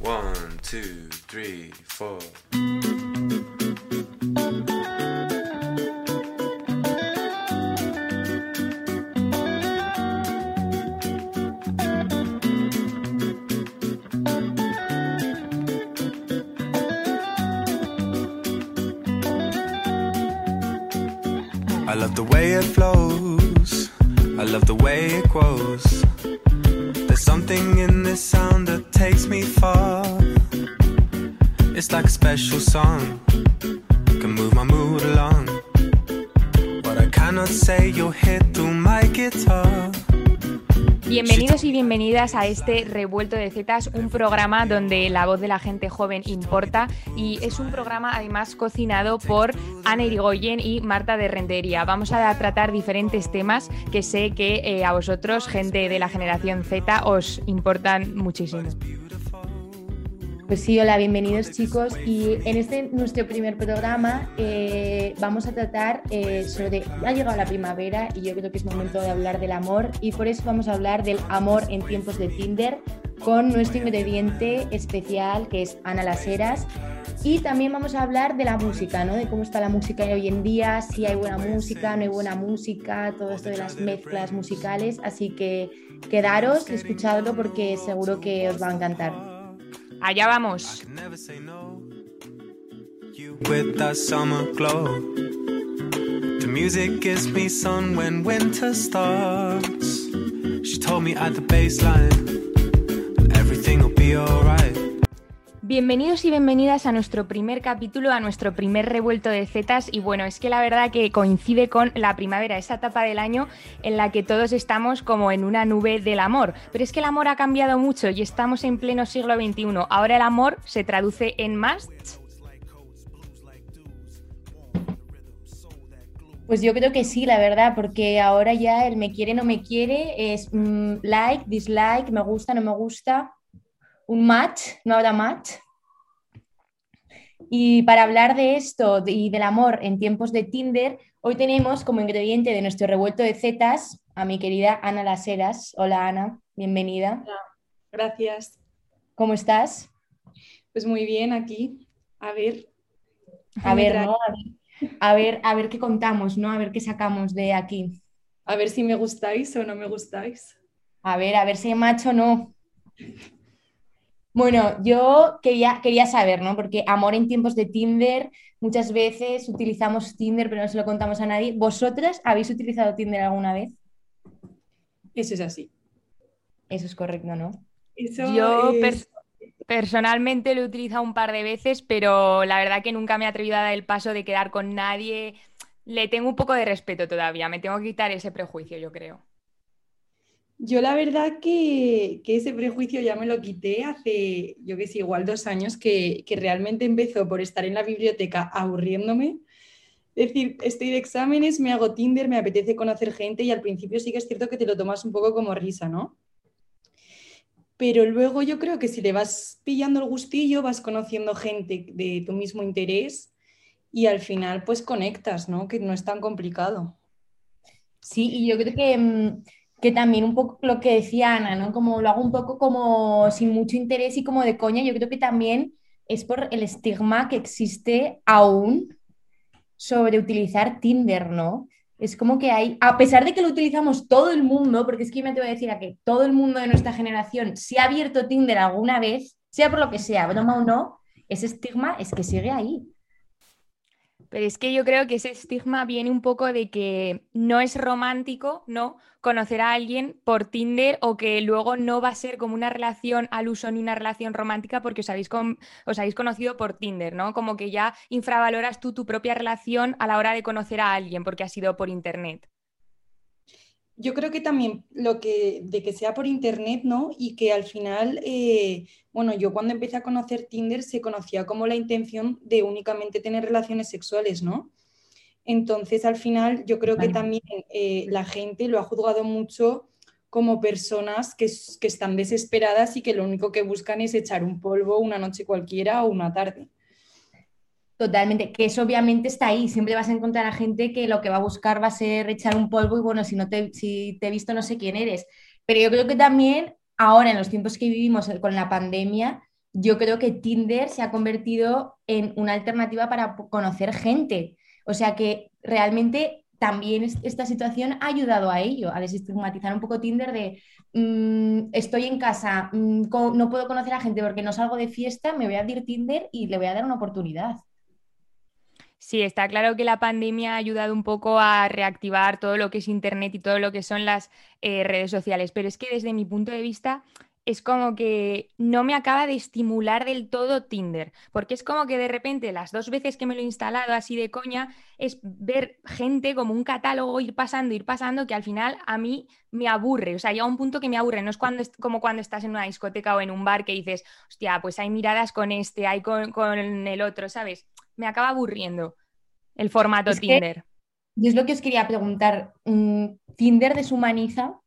One, two, three, four. I love the way it flows. I love the way it grows. There's something in this sound takes me far. It's like a special song. Can move my mood along. But I cannot say, you'll hear through my guitar. Bienvenidos y bienvenidas a este Revuelto de Zetas, un programa donde la voz de la gente joven importa y es un programa además cocinado por Ana Irigoyen y Marta de Rentería. Vamos a tratar diferentes temas que sé que eh, a vosotros, gente de la generación Z, os importan muchísimo. Pues sí, hola, bienvenidos chicos. Y en este nuestro primer programa eh, vamos a tratar eh, sobre. Ha llegado la primavera y yo creo que es momento de hablar del amor y por eso vamos a hablar del amor en tiempos de Tinder con nuestro ingrediente especial que es Ana Las Heras. Y también vamos a hablar de la música, ¿no? De cómo está la música hoy en día, si hay buena música, no hay buena música, todo esto de las mezclas musicales. Así que quedaros, escuchadlo porque seguro que os va a encantar. Allá vamos. You with that summer glow. The music gives me sun when winter starts. She told me at the baseline everything will be alright. Bienvenidos y bienvenidas a nuestro primer capítulo, a nuestro primer revuelto de zetas. Y bueno, es que la verdad que coincide con la primavera, esa etapa del año en la que todos estamos como en una nube del amor. Pero es que el amor ha cambiado mucho y estamos en pleno siglo XXI. Ahora el amor se traduce en musts. Pues yo creo que sí, la verdad, porque ahora ya el me quiere, no me quiere es mm, like, dislike, me gusta, no me gusta un match, no habrá match. Y para hablar de esto y del amor en tiempos de Tinder, hoy tenemos como ingrediente de nuestro revuelto de zetas a mi querida Ana Laseras. Hola Ana, bienvenida. Hola, gracias. ¿Cómo estás? Pues muy bien aquí. A ver. A ver, ¿no? a ver, a ver, a ver qué contamos, ¿no? A ver qué sacamos de aquí. A ver si me gustáis o no me gustáis. A ver, a ver si hay macho o no. Bueno, yo quería, quería saber, ¿no? Porque amor en tiempos de Tinder, muchas veces utilizamos Tinder, pero no se lo contamos a nadie. ¿Vosotras habéis utilizado Tinder alguna vez? Eso es así. Eso es correcto, ¿no? Eso Yo es- personalmente lo he utilizado un par de veces, pero la verdad que nunca me he atrevido a dar el paso de quedar con nadie. Le tengo un poco de respeto todavía, me tengo que quitar ese prejuicio, yo creo. Yo la verdad que, que ese prejuicio ya me lo quité hace, yo que sé, igual dos años, que, que realmente empezó por estar en la biblioteca aburriéndome. Es decir, estoy de exámenes, me hago Tinder, me apetece conocer gente y al principio sí que es cierto que te lo tomas un poco como risa, ¿no? Pero luego yo creo que si le vas pillando el gustillo, vas conociendo gente de tu mismo interés y al final pues conectas, ¿no? Que no es tan complicado. Sí, y yo creo que, mm, que también un poco lo que decía Ana, ¿no? Como lo hago un poco como sin mucho interés y como de coña, yo creo que también es por el estigma que existe aún sobre utilizar Tinder, ¿no? Es como que hay, a pesar de que lo utilizamos todo el mundo, porque es que me te voy a decir a que todo el mundo de nuestra generación se ha abierto Tinder alguna vez, sea por lo que sea, broma o no, ese estigma es que sigue ahí. Pero es que yo creo que ese estigma viene un poco de que no es romántico, ¿no? Conocer a alguien por Tinder o que luego no va a ser como una relación al uso ni una relación romántica porque os habéis, con- os habéis conocido por Tinder, ¿no? Como que ya infravaloras tú tu propia relación a la hora de conocer a alguien porque ha sido por Internet. Yo creo que también lo que, de que sea por internet, ¿no? Y que al final, eh, bueno, yo cuando empecé a conocer Tinder se conocía como la intención de únicamente tener relaciones sexuales, ¿no? Entonces, al final, yo creo que también eh, la gente lo ha juzgado mucho como personas que, que están desesperadas y que lo único que buscan es echar un polvo una noche cualquiera o una tarde. Totalmente, que eso obviamente está ahí. Siempre vas a encontrar a gente que lo que va a buscar va a ser echar un polvo y bueno, si no te, si te he visto no sé quién eres. Pero yo creo que también ahora en los tiempos que vivimos con la pandemia, yo creo que Tinder se ha convertido en una alternativa para conocer gente. O sea que realmente también esta situación ha ayudado a ello, a desestigmatizar un poco Tinder de mm, estoy en casa, mm, no puedo conocer a gente porque no salgo de fiesta, me voy a abrir Tinder y le voy a dar una oportunidad. Sí, está claro que la pandemia ha ayudado un poco a reactivar todo lo que es Internet y todo lo que son las eh, redes sociales, pero es que desde mi punto de vista es como que no me acaba de estimular del todo Tinder, porque es como que de repente las dos veces que me lo he instalado así de coña es ver gente como un catálogo ir pasando, ir pasando, que al final a mí me aburre, o sea, llega un punto que me aburre, no es cuando como cuando estás en una discoteca o en un bar que dices, hostia, pues hay miradas con este, hay con, el otro, ¿sabes? Me acaba aburriendo el formato Tinder. y es lo que os quería preguntar, mm, ¿Tinder deshumaniza?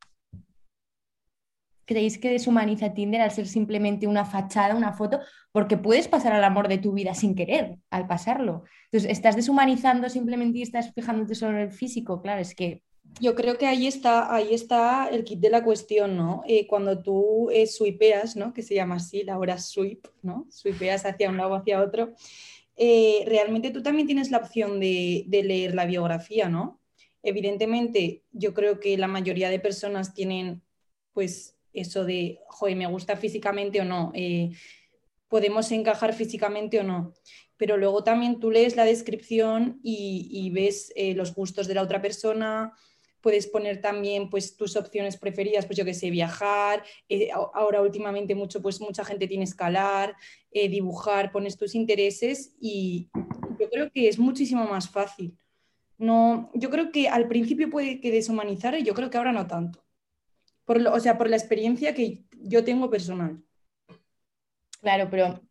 ¿Creéis que deshumaniza Tinder al ser simplemente una fachada, una foto? Porque puedes pasar al amor de tu vida sin querer al pasarlo. Entonces, ¿estás deshumanizando simplemente y estás fijándote solo en el físico? Claro, es que... Yo creo que ahí está, ahí está el kit de la cuestión, ¿no? Eh, cuando tú eh, swipeas, ¿no? Que se llama así, la hora sweep, ¿no? Swipeas hacia un lado o hacia otro. Eh, realmente tú también tienes la opción de, leer la biografía, ¿no? Evidentemente, yo creo que la mayoría de personas tienen pues eso de, joder, me gusta físicamente o no, eh, podemos encajar físicamente o no. Pero luego también tú lees la descripción y, ves eh, los gustos de la otra persona, puedes poner también pues tus opciones preferidas, pues yo que sé, viajar, eh, ahora últimamente mucho, pues mucha gente tiene escalar, dibujar, pones tus intereses y yo creo que es muchísimo más fácil. No, yo creo que al principio puede que deshumanizar y yo creo que ahora no tanto o sea, por la experiencia que yo tengo personal. Claro, pero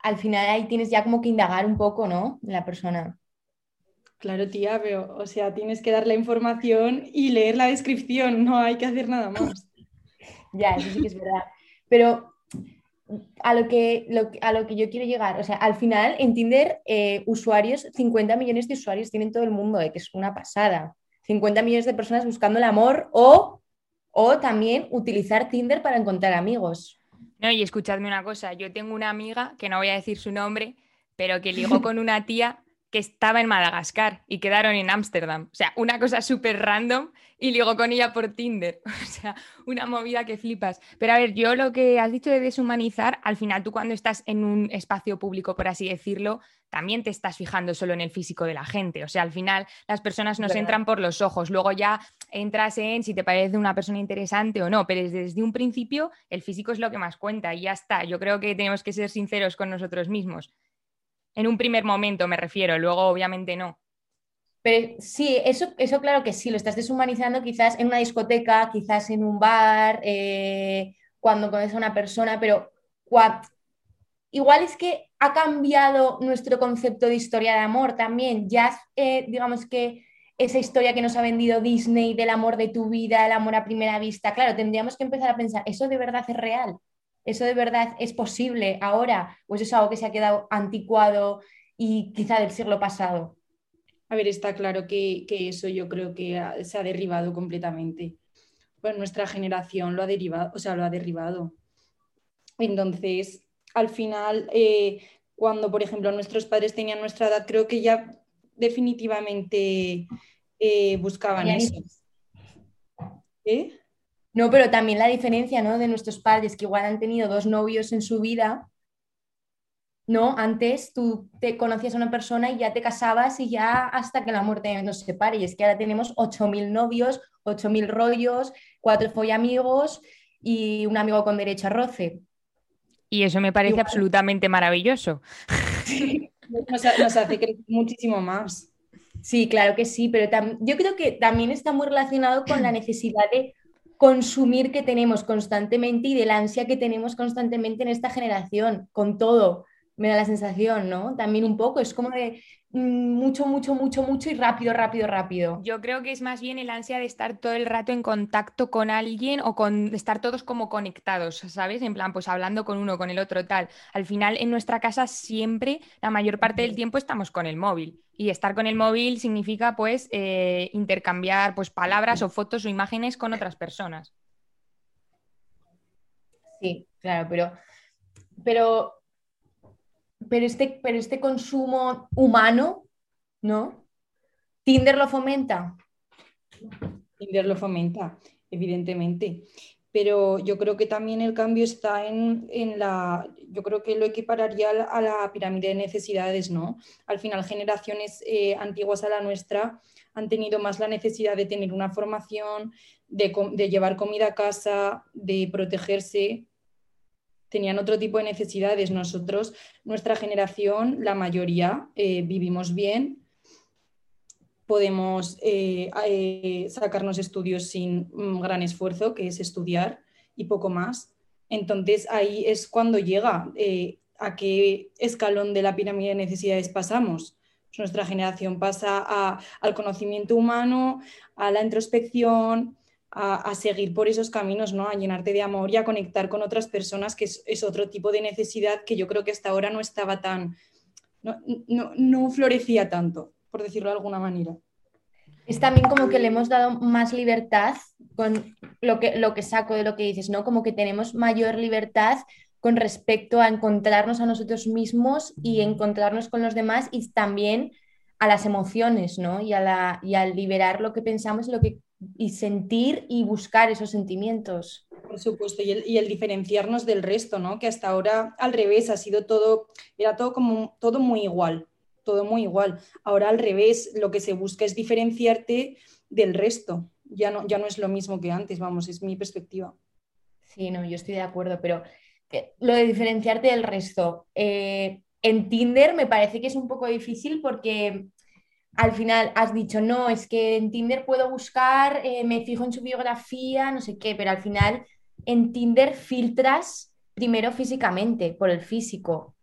al final ahí tienes ya como que indagar un poco, ¿no? La persona. Claro, tía, pero, o sea, tienes que dar la información y leer la descripción, no hay que hacer nada más. ya, eso sí que es verdad. Pero a lo que, a lo que yo quiero llegar, o sea, al final en Tinder, eh, usuarios, 50 millones de usuarios tienen todo el mundo, eh, que es una pasada. 50 millones de personas buscando el amor o o también utilizar Tinder para encontrar amigos. No, y escuchadme una cosa, yo tengo una amiga, que no voy a decir su nombre, pero que ligó con una tía que estaba en Madagascar y quedaron en Ámsterdam. O sea, una cosa súper random y ligó con ella por Tinder. O sea, una movida que flipas. Pero a ver, yo lo que has dicho de deshumanizar, al final tú cuando estás en un espacio público, por así decirlo, también te estás fijando solo en el físico de la gente. O sea, al final las personas nos entran por los ojos, luego ya entras en si te parece una persona interesante o no, pero desde un principio el físico es lo que más cuenta y ya está. Yo creo que tenemos que ser sinceros con nosotros mismos. En un primer momento me refiero, luego obviamente no. Pero sí, eso, eso claro que sí, lo estás deshumanizando quizás en una discoteca, quizás en un bar, eh, cuando conoces a una persona, pero igual es que ha cambiado nuestro concepto de historia de amor también. Ya, eh, digamos que esa historia que nos ha vendido Disney del amor de tu vida, el amor a primera vista, claro, tendríamos que empezar a pensar, ¿eso de verdad es real? ¿Eso de verdad es posible ahora? ¿O es algo que se ha quedado anticuado y quizá del siglo pasado? A ver, está claro que, eso yo creo que se ha derribado completamente. Pues nuestra generación lo ha derivado, o sea, lo ha derribado. Entonces, al final, eh, cuando, por ejemplo, nuestros padres tenían nuestra edad, creo que ya definitivamente eh, buscaban eso. ¿Eh? No, pero también la diferencia ¿no? de nuestros padres, que igual han tenido dos novios en su vida, ¿no? Antes tú te conocías a una persona y ya te casabas y ya hasta que la muerte nos separe. Y es que ahora tenemos 8.000 novios, 8.000 rollos, cuatro amigos y un amigo con derecho a roce. Y eso me parece absolutamente maravilloso. nos, hace crecer muchísimo más. Sí, claro que sí, pero yo creo que también está muy relacionado con la necesidad de consumir que tenemos constantemente y del ansia que tenemos constantemente en esta generación, con todo, me da la sensación, ¿no? También un poco, es como de mm, mucho, mucho, mucho, mucho y rápido, rápido, rápido. Yo creo que es más bien el ansia de estar todo el rato en contacto con alguien o con estar todos como conectados, ¿sabes? En plan, pues hablando con uno, con el otro, tal. Al final, en nuestra casa siempre, la mayor parte del tiempo estamos con el móvil. Y estar con el móvil significa pues eh, intercambiar pues palabras o fotos o imágenes con otras personas. Sí, claro, pero pero, pero, este, pero este consumo humano, ¿no? ¿Tinder lo fomenta? Tinder lo fomenta, evidentemente. Pero yo creo que también el cambio está en, la, yo creo que lo equipararía a la, pirámide de necesidades, ¿no? Al final, generaciones eh, antiguas a la nuestra han tenido más la necesidad de tener una formación, de, llevar comida a casa, de protegerse, tenían otro tipo de necesidades. Nosotros, nuestra generación, la mayoría, eh, vivimos bien, podemos eh, eh, sacarnos estudios sin un gran esfuerzo, que es estudiar y poco más. Entonces ahí es cuando llega a qué escalón de la pirámide de necesidades pasamos. Nuestra generación pasa al conocimiento humano, a la introspección, a, seguir por esos caminos, ¿no? A llenarte de amor y a conectar con otras personas, que es, otro tipo de necesidad que yo creo que hasta ahora no estaba tan, no, florecía tanto, por decirlo de alguna manera. Es también como que le hemos dado más libertad con lo que, lo que saco de lo que dices, ¿no? Como que tenemos mayor libertad con respecto a encontrarnos a nosotros mismos y encontrarnos con los demás y también a las emociones, ¿no? Y, a la, y al liberar lo que pensamos y lo que y sentir y buscar esos sentimientos. Por supuesto, y el, diferenciarnos del resto, ¿no? Que hasta ahora al revés ha sido todo, era todo como todo muy igual, todo muy igual. Ahora al revés, lo que se busca es diferenciarte del resto. Ya no, ya no es lo mismo que antes, vamos, es mi perspectiva. Sí, no, yo estoy de acuerdo, pero eh, lo de diferenciarte del resto. Eh, en Tinder me parece que es un poco difícil porque al final has dicho, no, es que en Tinder puedo buscar, eh, me fijo en su biografía, no sé qué, pero al final en Tinder filtras primero físicamente, por el físico.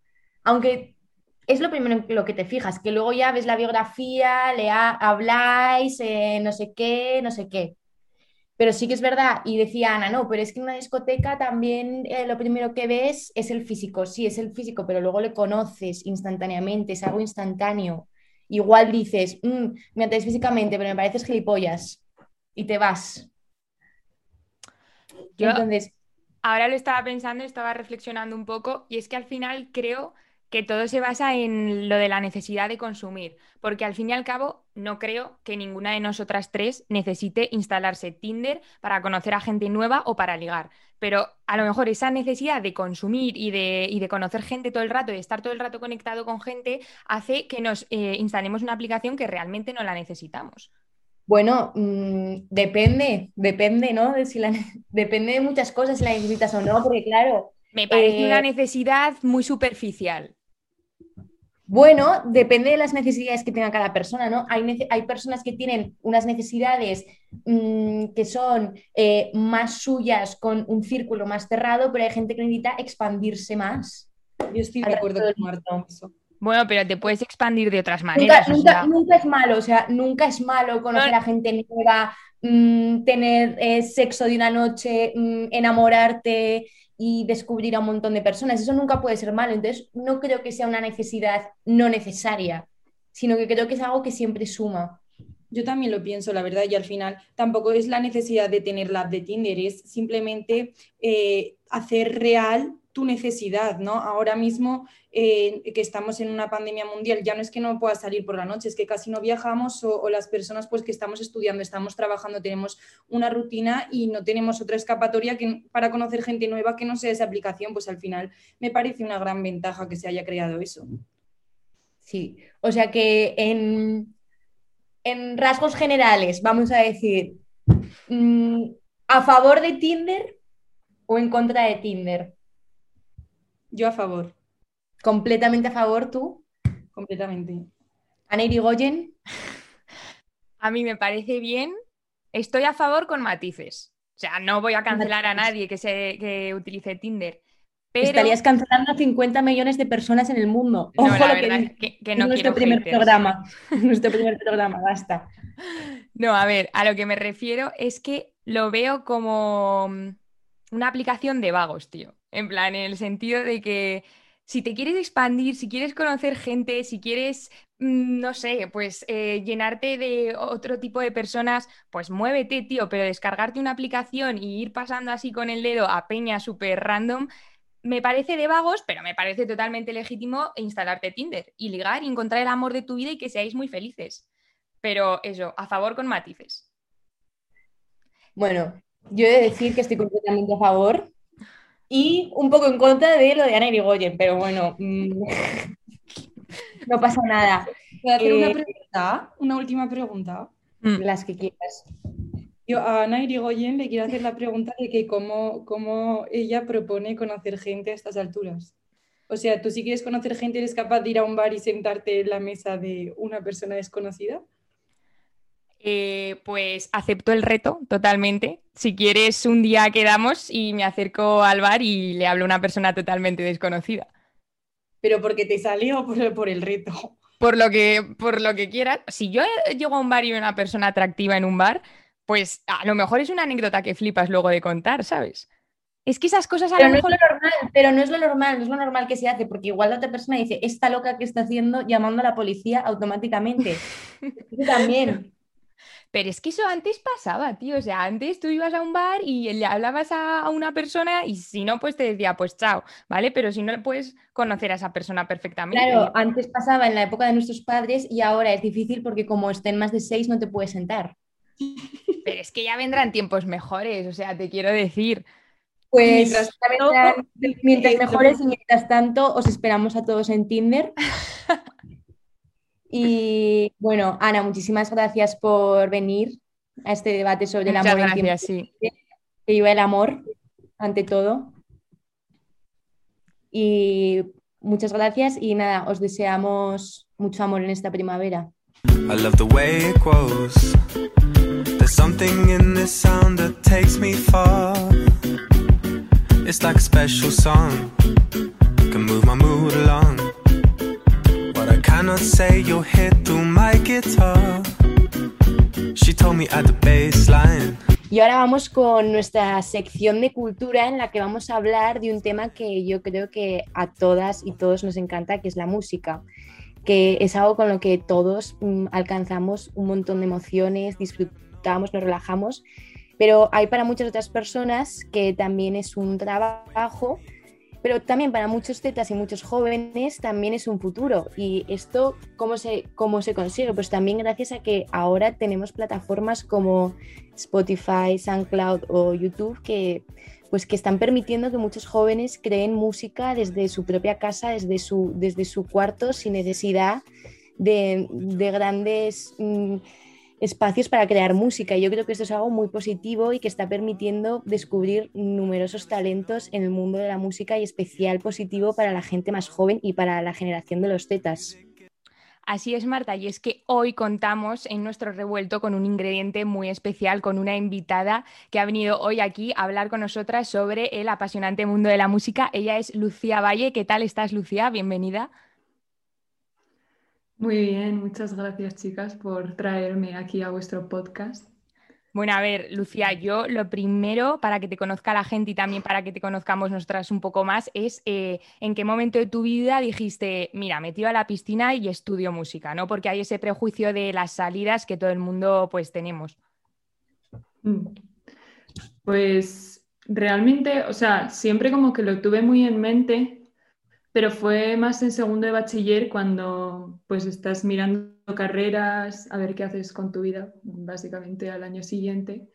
Aunque es lo primero en lo que te fijas, que luego ya ves la biografía, le habláis, eh, no sé qué, no sé qué. Pero sí que es verdad, y decía Ana, no, pero es que en una discoteca también eh, lo primero que ves es el físico, sí, es el físico, pero luego le conoces instantáneamente, es algo instantáneo igual dices, mm, me atraes físicamente, pero me pareces gilipollas y te vas. Yo Entonces, ahora lo estaba pensando, estaba reflexionando un poco y es que al final creo que todo se basa en lo de la necesidad de consumir, porque al fin y al cabo no creo que ninguna de nosotras tres necesite instalarse Tinder para conocer a gente nueva o para ligar, pero a lo mejor esa necesidad de consumir y de, de conocer gente todo el rato y de estar todo el rato conectado con gente hace que nos eh, instalemos una aplicación que realmente no la necesitamos. Bueno, mm, depende, depende, ¿no? De si la, depende de muchas cosas si la necesitas o no, porque claro. Me parece una eh, necesidad muy superficial. Bueno, depende de las necesidades que tenga cada persona, ¿no? Hay, hay personas que tienen unas necesidades mm, que son eh, más suyas con un círculo más cerrado, pero hay gente que necesita expandirse más. Yo estoy de acuerdo con Marta eso. Bueno, pero te puedes expandir de otras maneras. Nunca, es malo, o sea, nunca es malo conocer a gente nueva, mm, tener eh, sexo de una noche, mm, enamorarte, y descubrir a un montón de personas. Eso nunca puede ser malo. Entonces, no creo que sea una necesidad no necesaria, sino que creo que es algo que siempre suma. Yo también lo pienso, la verdad, y al final tampoco es la necesidad de tener la app de Tinder, es simplemente eh, hacer real tu necesidad, ¿no? Ahora mismo eh, que estamos en una pandemia mundial, ya no es que no puedas salir por la noche, es que casi no viajamos o, las personas pues que estamos estudiando, estamos trabajando, tenemos una rutina y no tenemos otra escapatoria que, para conocer gente nueva que no sea esa aplicación, pues al final me parece una gran ventaja que se haya creado eso. Sí, o sea que en, rasgos generales, vamos a decir, mm, ¿a favor de Tinder o en contra de Tinder? Yo a favor. ¿Completamente a favor tú? Completamente. Ana Irigoyen. A mí me parece bien. Estoy a favor con matices. O sea, no voy a cancelar a nadie que, se, que utilice Tinder. Pero... Estarías cancelando a 50 millones de personas en el mundo. Ojo lo que, que, no nuestro primer programa. nuestro primer programa, basta. No, a ver, a lo que me refiero es que lo veo como una aplicación de vagos, tío. En plan, en el sentido de que si te quieres expandir, si quieres conocer gente, si quieres, mm, no sé, pues eh, llenarte de otro tipo de personas, pues muévete, tío, pero descargarte una aplicación y ir pasando así con el dedo a peña súper random, me parece de vagos, pero me parece totalmente legítimo instalarte Tinder y ligar y encontrar el amor de tu vida y que seáis muy felices. Pero eso, a favor con matices. Bueno, yo he de decir que estoy completamente a favor y un poco en contra de lo de Ana Irigoyen, pero bueno, mm, no pasa nada. ¿Puedo hacer una Eh, pregunta? Una última pregunta. Mm. Las que quieras. Yo a Ana Irigoyen le quiero hacer la pregunta de que cómo, cómo ella propone conocer gente a estas alturas. O sea, ¿tú si quieres conocer gente eres capaz de ir a un bar y sentarte en la mesa de una persona desconocida? Eh, pues acepto el reto totalmente. Si quieres, un día quedamos y me acerco al bar y le hablo a una persona totalmente desconocida. ¿Pero porque te salió o por, por el reto? Por lo que, por lo que quieras. Si yo llego a un bar y veo una persona atractiva en un bar, pues a lo mejor es una anécdota que flipas luego de contar, ¿sabes? Es que esas cosas a Pero lo no, es mejor... lo normal, pero no es lo normal, no es lo normal que se hace, porque igual la otra persona dice, esta loca que está haciendo llamando a la policía automáticamente. Yo también. Pero es que eso antes pasaba, tío. O sea, antes tú ibas a un bar y le hablabas a, una persona y si no, pues te decía, pues chao, ¿vale? Pero si no, puedes conocer a esa persona perfectamente. Claro, antes pasaba en la época de nuestros padres y ahora es difícil porque como estén más de seis no te puedes sentar. Pero es que ya vendrán tiempos mejores, o sea, te quiero decir. Pues Mientras vendrán mientras eh, mejores y mientras tanto os esperamos a todos en Tinder. Y bueno, Ana, muchísimas gracias por venir a este debate sobre el Muchas amor en tiempos gracias, sí. que viva el amor ante todo. Y muchas gracias y nada, os deseamos mucho amor en esta primavera. I love the way it grows. There's something in this sound that takes me far. It's like a special song, can move my mood. Say, you'll hit through my guitar. She told me at the bass line. Y ahora vamos con nuestra sección de cultura en la que vamos a hablar de un tema que yo creo que a todas y todos nos encanta, que es la música, que es algo con lo que todos mm, alcanzamos un montón de emociones, disfrutamos, nos relajamos, pero hay para muchas otras personas que también es un trabajo, pero también para muchos tetas y muchos jóvenes también es un futuro. Y esto, ¿cómo se, cómo se consigue? Pues también gracias a que ahora tenemos plataformas como Spotify, SoundCloud o YouTube que, pues, que están permitiendo que muchos jóvenes creen música desde su propia casa, desde su, desde su cuarto, sin necesidad de, de grandes mm, espacios para crear música. Y yo creo que esto es algo muy positivo y que está permitiendo descubrir numerosos talentos en el mundo de la música y especial positivo para la gente más joven y para la generación de los tetas. Así es, Marta, y es que hoy contamos en nuestro revuelto con un ingrediente muy especial, con una invitada que ha venido hoy aquí a hablar con nosotras sobre el apasionante mundo de la música. Ella es Lucía Valle. ¿Qué tal estás, Lucía? Bienvenida. Muy bien, muchas gracias chicas por traerme aquí a vuestro podcast. Bueno, a ver, Lucía, yo lo primero para que te conozca la gente y también para que te conozcamos nosotras un poco más es eh, en qué momento de tu vida dijiste, mira, me tiro a la piscina y estudio música, ¿no? Porque hay ese prejuicio de las salidas que todo el mundo pues tenemos. Mm. Pues realmente, o sea, siempre como que lo tuve muy en mente, pero fue más en segundo de bachiller cuando pues estás mirando carreras, a ver qué haces con tu vida, básicamente al año siguiente.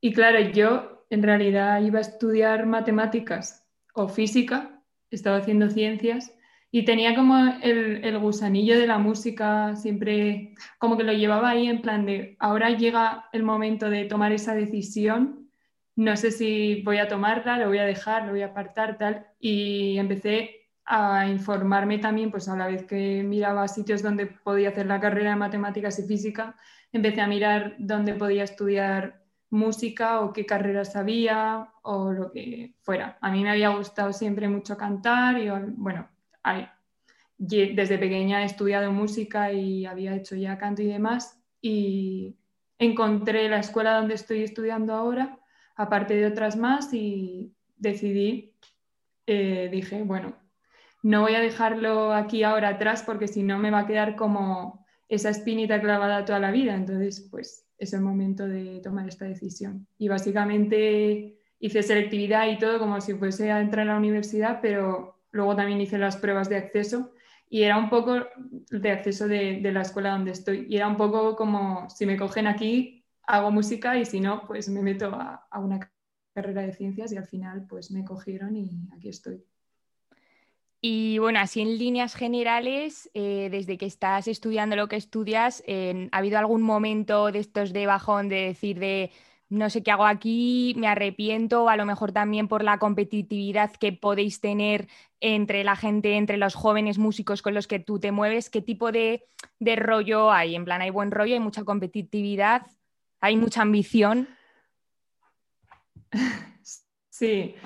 Y claro, yo en realidad iba a estudiar matemáticas o física, estaba haciendo ciencias y tenía como el, el gusanillo de la música, siempre como que lo llevaba ahí en plan de, ahora llega el momento de tomar esa decisión, no sé si voy a tomarla, lo voy a dejar, lo voy a apartar, tal, y empecé a informarme también, pues a la vez que miraba sitios donde podía hacer la carrera de matemáticas y física, empecé a mirar dónde podía estudiar música o qué carreras había o lo que fuera. A mí me había gustado siempre mucho cantar y bueno, desde pequeña he estudiado música y había hecho ya canto y demás y encontré la escuela donde estoy estudiando ahora, aparte de otras más y decidí, eh, dije, bueno, no voy a dejarlo aquí ahora atrás porque si no me va a quedar como esa espinita clavada toda la vida. Entonces, pues es el momento de tomar esta decisión. Y básicamente hice selectividad y todo como si fuese a entrar a la universidad, pero luego también hice las pruebas de acceso y era un poco de acceso de, la escuela donde estoy. Y era un poco como, si me cogen aquí, hago música y si no, pues me meto a, a una carrera de ciencias y al final pues me cogieron y aquí estoy. Y bueno, así en líneas generales, eh, desde que estás estudiando lo que estudias, ¿ha habido algún momento de estos de bajón de decir de no sé qué hago aquí, me arrepiento, a lo mejor también por la competitividad que podéis tener entre la gente, entre los jóvenes músicos con los que tú te mueves? ¿Qué tipo de rollo hay? En plan, ¿hay buen rollo, hay mucha competitividad, hay mucha ambición? Sí.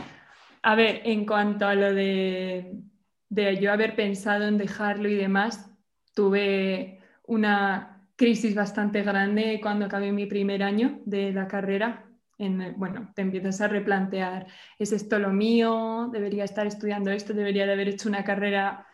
A ver, en cuanto a lo de de yo haber pensado en dejarlo y demás, tuve una crisis bastante grande cuando acabé mi primer año de la carrera. En, bueno, te empiezas a replantear, ¿es esto lo mío? ¿Debería estar estudiando esto? ¿Debería de haber hecho una carrera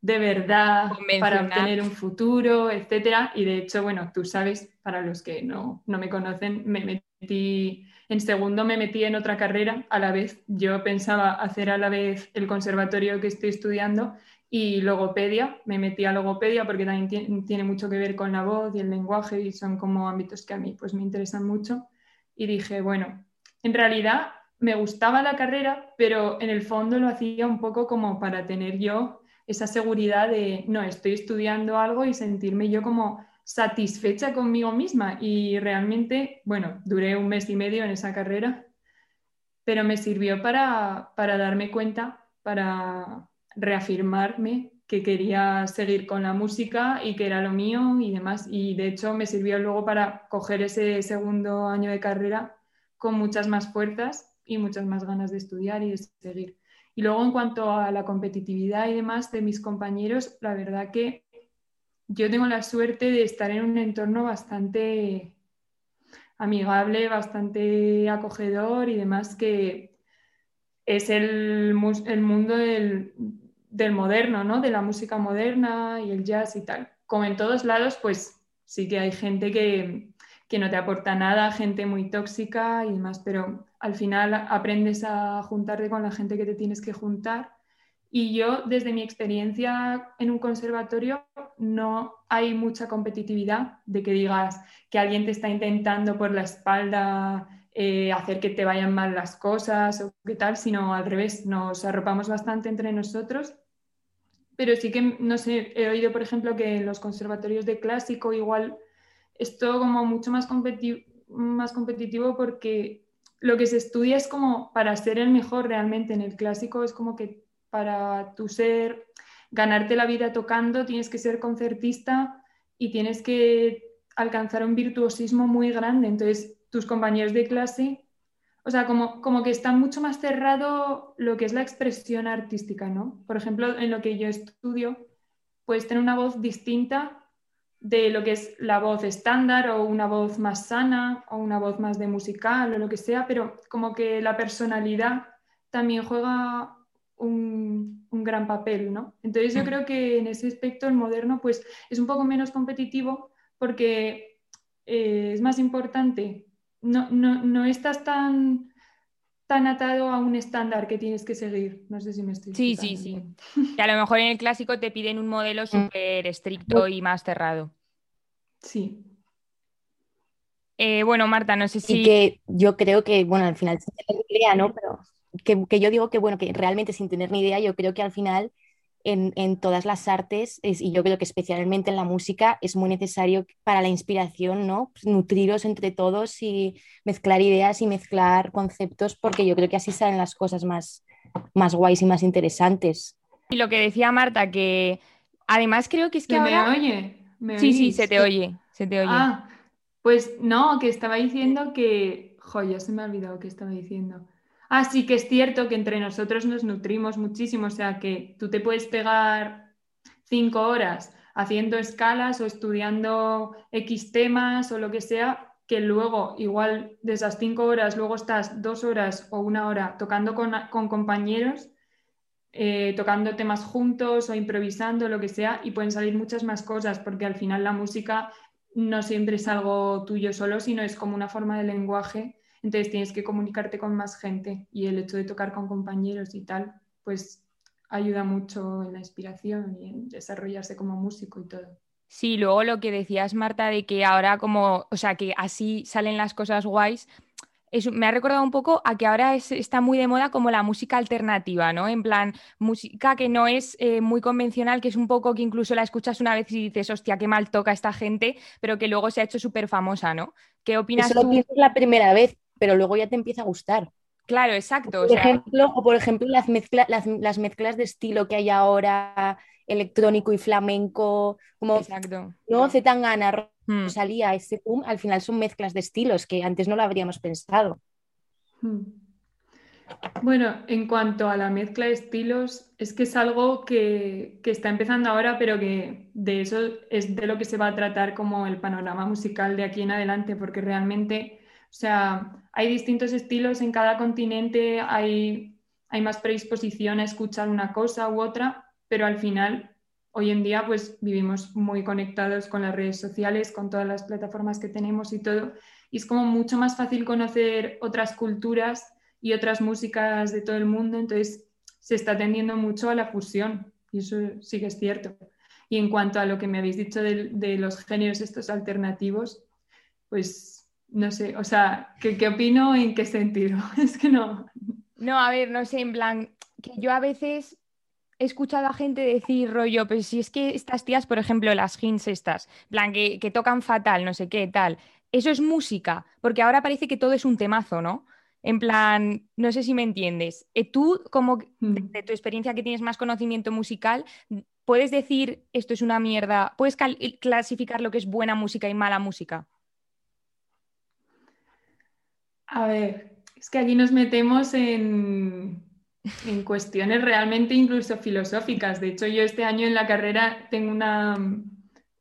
de verdad para obtener un futuro, etcétera? Y de hecho, bueno, tú sabes, para los que no, no me conocen, me metí en segundo me metí en otra carrera a la vez. Yo pensaba hacer a la vez el conservatorio que estoy estudiando y logopedia. Me metí a logopedia porque también tiene mucho que ver con la voz y el lenguaje y son como ámbitos que a mí pues me interesan mucho. Y dije, bueno, en realidad me gustaba la carrera, pero en el fondo lo hacía un poco como para tener yo esa seguridad de, no, estoy estudiando algo y sentirme yo como satisfecha conmigo misma y realmente, bueno, duré un mes y medio en esa carrera, pero me sirvió para, darme cuenta, para reafirmarme que quería seguir con la música y que era lo mío y demás. Y de hecho me sirvió luego para coger ese segundo año de carrera con muchas más fuerzas y muchas más ganas de estudiar y de seguir. Y luego en cuanto a la competitividad y demás de mis compañeros, la verdad que yo tengo la suerte de estar en un entorno bastante amigable, bastante acogedor y demás, que es el, mundo del, moderno, ¿no? De la música moderna y el jazz y tal. Como en todos lados, pues sí que hay gente que, que no te aporta nada, gente muy tóxica y demás, pero al final aprendes a juntarte con la gente que te tienes que juntar y yo, desde mi experiencia en un conservatorio, no hay mucha competitividad de que digas que alguien te está intentando por la espalda eh, hacer que te vayan mal las cosas o qué tal, sino al revés, nos arropamos bastante entre nosotros. Pero sí que, no sé, he oído, por ejemplo, que en los conservatorios de clásico igual es todo como mucho más, más competitivo porque lo que se estudia es como para ser el mejor realmente. En el clásico es como que para tu ser, ganarte la vida tocando, tienes que ser concertista y tienes que alcanzar un virtuosismo muy grande. Entonces, tus compañeros de clase, o sea, como, como que está mucho más cerrado lo que es la expresión artística, ¿no? Por ejemplo, en lo que yo estudio, puedes tener una voz distinta de lo que es la voz estándar o una voz más sana o una voz más de musical o lo que sea, pero como que la personalidad también juega un, gran papel, ¿no? Entonces yo mm. creo que en ese aspecto el moderno pues es un poco menos competitivo porque eh, es más importante, no, no, estás tan, tan atado a un estándar que tienes que seguir. No sé si me estoy Sí, sí, sí. Que a lo mejor en el clásico te piden un modelo mm. súper estricto y más cerrado. Sí. Eh, bueno, Marta, no sé si. Y que yo creo que, bueno, al final se ¿no? Pero que, yo digo que, bueno, que realmente sin tener ni idea, yo creo que al final en, en todas las artes, y yo creo que especialmente en la música, es muy necesario para la inspiración, ¿no? Pues nutriros entre todos y mezclar ideas y mezclar conceptos, porque yo creo que así salen las cosas más, más guays y más interesantes. Y lo que decía Marta, que además creo que es que ahora... ¿Me oye? sí, sí, se te oye, se te oye. Ah, pues no, que estaba diciendo que... Joya, se me ha olvidado que estaba diciendo. Ah, sí que es cierto que entre nosotros nos nutrimos muchísimo, o sea que tú te puedes pegar cinco horas haciendo escalas o estudiando X temas o lo que sea, que luego igual de esas cinco horas, luego estás dos horas o una hora tocando con, compañeros, eh, tocando temas juntos o improvisando, lo que sea, y pueden salir muchas más cosas, porque al final la música no siempre es algo tuyo solo, sino es como una forma de lenguaje entonces tienes que comunicarte con más gente y el hecho de tocar con compañeros y tal, pues ayuda mucho en la inspiración y en desarrollarse como músico y todo. Sí, luego lo que decías, Marta, de que ahora como, o sea, que así salen las cosas guays, me ha recordado un poco a que ahora está muy de moda como la música alternativa, ¿no? En plan, música que no es eh, muy convencional, que es un poco que incluso la escuchas una vez y dices, hostia, qué mal toca esta gente, pero que luego se ha hecho súper famosa, ¿no? ¿Qué opinas Eso lo piensas la primera vez, pero luego ya te empieza a gustar. Claro, exacto. Por ejemplo, o por ejemplo las, las, mezclas de estilo que hay ahora, electrónico y flamenco, como Exacto. ¿no? Zetangana, Hmm. salía ese boom, al final son mezclas de estilos que antes no lo habríamos pensado. Hmm. Bueno, en cuanto a la mezcla de estilos, es que es algo que, está empezando ahora, pero que de eso es de lo que se va a tratar como el panorama musical de aquí en adelante, porque realmente, o sea, hay distintos estilos en cada continente, hay, hay más predisposición a escuchar una cosa u otra, pero al final hoy en día pues vivimos muy conectados con las redes sociales, con todas las plataformas que tenemos y todo. Y es como mucho más fácil conocer otras culturas y otras músicas de todo el mundo. Entonces se está tendiendo mucho a la fusión y eso sí que es cierto. Y en cuanto a lo que me habéis dicho de, los géneros estos alternativos, pues no sé, o sea, ¿qué, ¿qué opino en qué sentido? es que no. No, a ver, no sé, en plan, que yo a veces he escuchado a gente decir rollo, pues si es que estas tías, por ejemplo, las hints estas, plan, que, tocan fatal, no sé qué, tal, eso es música, porque ahora parece que todo es un temazo, ¿no? En plan, no sé si me entiendes. Eh, tú, como mm. de, tu experiencia que tienes más conocimiento musical, ¿puedes decir esto es una mierda? ¿Puedes clasificar lo que es buena música y mala música? A ver, es que aquí nos metemos en, en cuestiones realmente incluso filosóficas. De hecho, yo este año en la carrera tengo una,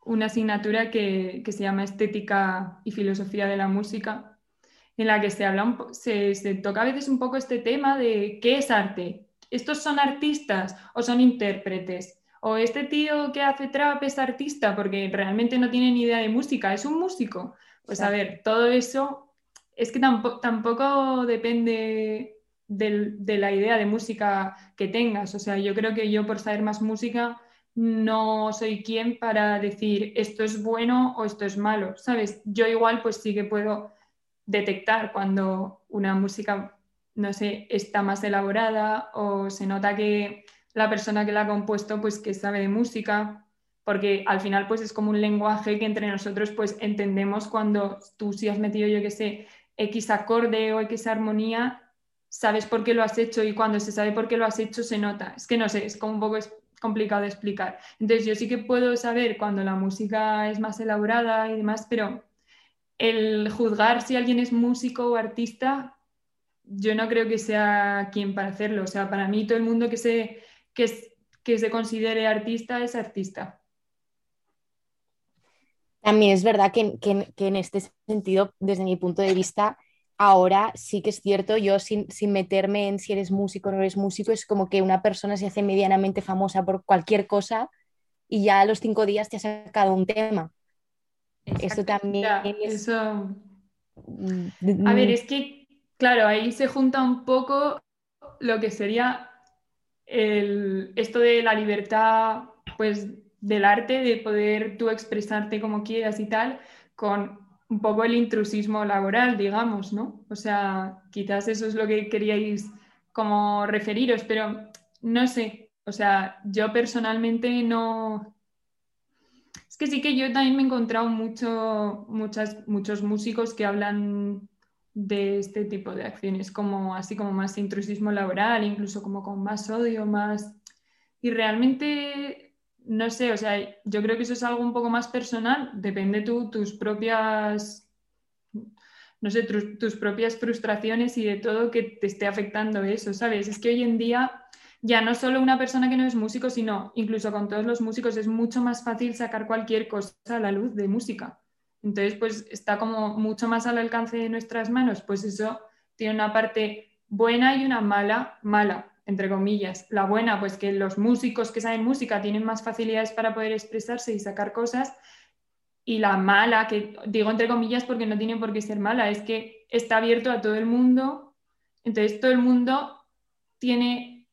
una asignatura que, se llama Estética y Filosofía de la Música, en la que se, habla se, se toca a veces un poco este tema de qué es arte. ¿Estos son artistas o son intérpretes? ¿O este tío que hace trap es artista porque realmente no tiene ni idea de música? ¿Es un músico? Pues a ver, todo eso es que tampoco, tampoco depende de la idea de música que tengas. O sea, yo creo que yo por saber más música no soy quien para decir esto es bueno o esto es malo, ¿sabes? Yo igual pues sí que puedo detectar cuando una música, no sé, está más elaborada o se nota que la persona que la ha compuesto pues que sabe de música, porque al final pues es como un lenguaje que entre nosotros pues entendemos cuando tú si has metido yo que sé X acorde o X armonía sabes por qué lo has hecho y cuando se sabe por qué lo has hecho se nota. Es que no sé, es como un poco complicado de explicar. Entonces yo sí que puedo saber cuando la música es más elaborada y demás, pero el juzgar si alguien es músico o artista, yo no creo que sea quien para hacerlo. O sea, para mí todo el mundo que se, que, que se considere artista es artista. También es verdad que, que en este sentido, desde mi punto de vista, Ahora sí que es cierto, yo sin, meterme en si eres músico o no eres músico, es como que una persona se hace medianamente famosa por cualquier cosa y ya a los cinco días te ha sacado un tema. Eso también es... Mm, a ver, es que, claro, ahí se junta un poco lo que sería el, esto de la libertad, pues, del arte, de poder tú expresarte como quieras y tal, con un poco el intrusismo laboral, digamos, ¿no? O sea, quizás eso es lo que queríais como referiros, pero no sé, o sea, yo personalmente no... Es que sí que yo también me he encontrado mucho, muchas, muchos músicos que hablan de este tipo de acciones, como así como más intrusismo laboral, incluso como con más odio, más... Y realmente no sé, o sea, yo creo que eso es algo un poco más personal, depende tú, tus propias, no sé, tus, propias frustraciones y de todo que te esté afectando eso, ¿sabes? Es que hoy en día ya no solo una persona que no es músico, sino incluso con todos los músicos es mucho más fácil sacar cualquier cosa a la luz de música. Entonces, pues está como mucho más al alcance de nuestras manos, pues eso tiene una parte buena y una mala, mala entre comillas. La buena, pues que los músicos que saben música tienen más facilidades para poder expresarse y sacar cosas. y la mala, que digo entre comillas porque no tiene por qué ser mala, es que está abierto a todo el mundo, entonces todo el mundo tiene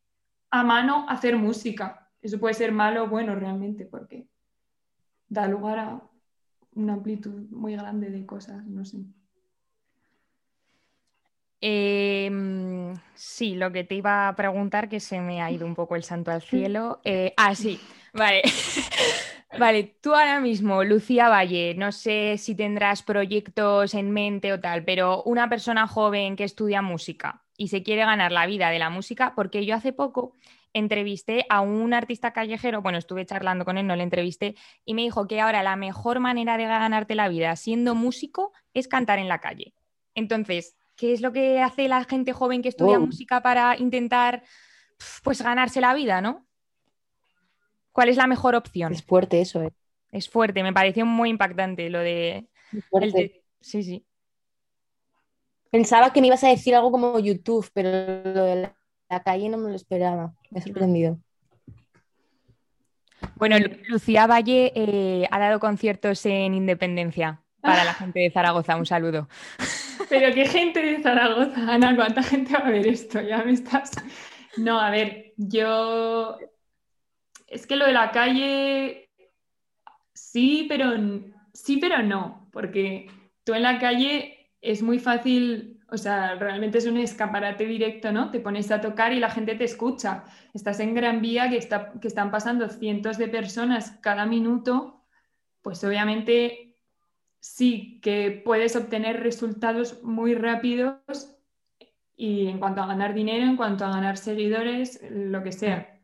a mano hacer música. Eso puede ser malo o bueno realmente, porque da lugar a una amplitud muy grande de cosas, no sé. Em, sí, lo que te iba a preguntar, que se me ha ido un poco el santo al cielo. Eh, ah, sí, vale. Vale, tú ahora mismo, Lucía Valle, no sé si tendrás proyectos en mente o tal, pero una persona joven que estudia música y se quiere ganar la vida de la música, porque yo hace poco entrevisté a un artista callejero, bueno, estuve charlando con él, no le entrevisté, y me dijo que ahora la mejor manera de ganarte la vida siendo músico es cantar en la calle. Entonces, ¿qué es lo que hace la gente joven que estudia música para intentar pues ganarse la vida, ¿no? ¿Cuál es la mejor opción? Es fuerte eso, ¿eh? Es fuerte, me pareció muy impactante lo de... Sí, sí. Pensaba que me ibas a decir algo como YouTube, pero lo de la, calle no me lo esperaba. Me ha sorprendido. Bueno, Lucía Valle eh, ha dado conciertos en Independencia para la gente de Zaragoza. Un saludo. Pero qué gente de Zaragoza, Ana, ¿cuánta gente va a ver esto? Ya me estás. No, a ver, yo es que lo de la calle, sí, pero sí, pero no, porque tú en la calle es muy fácil, o sea, realmente es un escaparate directo, ¿no? Te pones a tocar y la gente te escucha. Estás en Gran Vía que, está, que están pasando cientos de personas cada minuto, pues obviamente sí que puedes obtener resultados muy rápidos y en cuanto a ganar dinero, en cuanto a ganar seguidores, lo que sea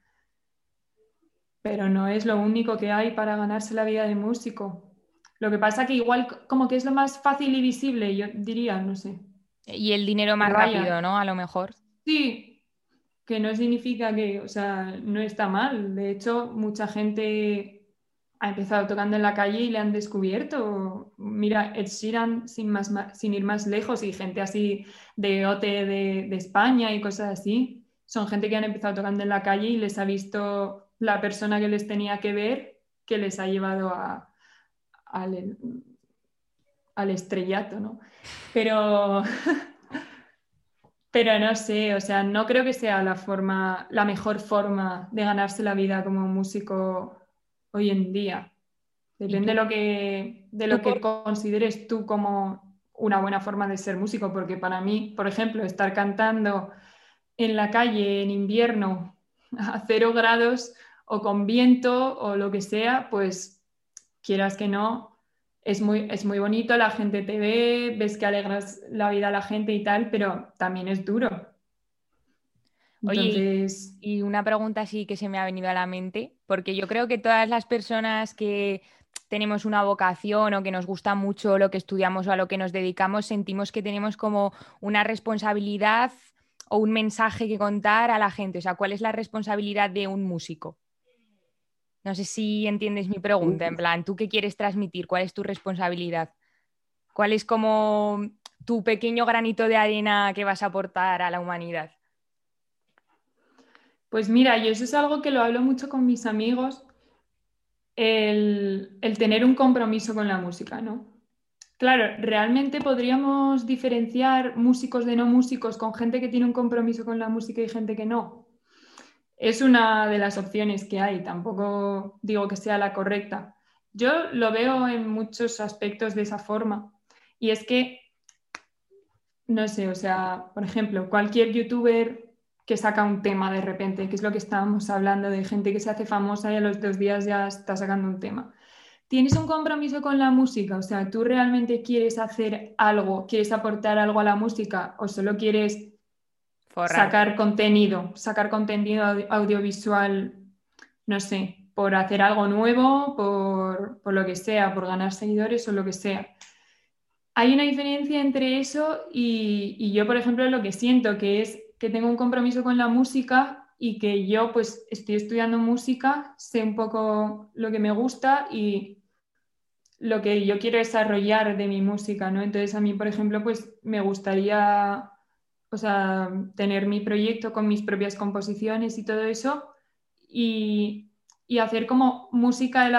pero no es lo único que hay para ganarse la vida de músico. Lo que pasa que igual como que es lo más fácil y visible, yo diría, no sé. Y el dinero más rápido, ¿no? A lo mejor. Sí, que no significa que, o sea, no está mal. De hecho, mucha gente ha empezado tocando en la calle y le han descubierto. Mira, Ed Sheeran sin, más, sin ir más lejos y gente así de OT de, de España y cosas así. Son gente que han empezado tocando en la calle y les ha visto la persona que les tenía que ver que les ha llevado al, estrellato, ¿no? Pero, pero no sé, o sea, no creo que sea la forma, la mejor forma de ganarse la vida como músico hoy en día. Depende de lo que, de lo que consideres tú como una buena forma de ser músico, porque para mí, por ejemplo, estar cantando en la calle en invierno a cero grados o con viento o lo que sea, pues quieras que no, es muy, es muy bonito, la gente te ve, ves que alegras la vida a la gente y tal, pero también es duro. Oye, y una pregunta así que se me ha venido a la mente, porque yo creo que todas las personas que tenemos una vocación o que nos gusta mucho lo que estudiamos o a lo que nos dedicamos, sentimos que tenemos como una responsabilidad o un mensaje que contar a la gente. O sea, ¿cuál es la responsabilidad de un músico? No sé si entiendes mi pregunta, en plan, ¿tú qué quieres transmitir? ¿Cuál es tu responsabilidad? ¿Cuál es como tu pequeño granito de arena que vas a aportar a la humanidad? Pues mira, yo eso es algo que lo hablo mucho con mis amigos, el, el tener un compromiso con la música, ¿no? Claro, realmente podríamos diferenciar músicos de no músicos con gente que tiene un compromiso con la música y gente que no es una de las opciones que hay, tampoco digo que sea la correcta. Yo lo veo en muchos aspectos de esa forma y es que, no sé, o sea, por ejemplo, cualquier youtuber que saca un tema de repente, que es lo que estábamos hablando de gente que se hace famosa y a los dos días ya está sacando un tema. ¿Tienes un compromiso con la música? O sea, ¿tú realmente quieres hacer algo, quieres aportar algo a la música o solo quieres sacar contenido, sacar contenido audiovisual, no sé, por hacer algo nuevo, por, lo que sea, por ganar seguidores o lo que sea. Hay una diferencia entre eso y, y yo, por ejemplo, lo que siento que es que tengo un compromiso con la música y que yo pues estoy estudiando música, sé un poco lo que me gusta y lo que yo quiero desarrollar de mi música, ¿no? Entonces a mí, por ejemplo, pues me gustaría o sea, tener mi proyecto con mis propias composiciones y todo eso. Y y hacer como música,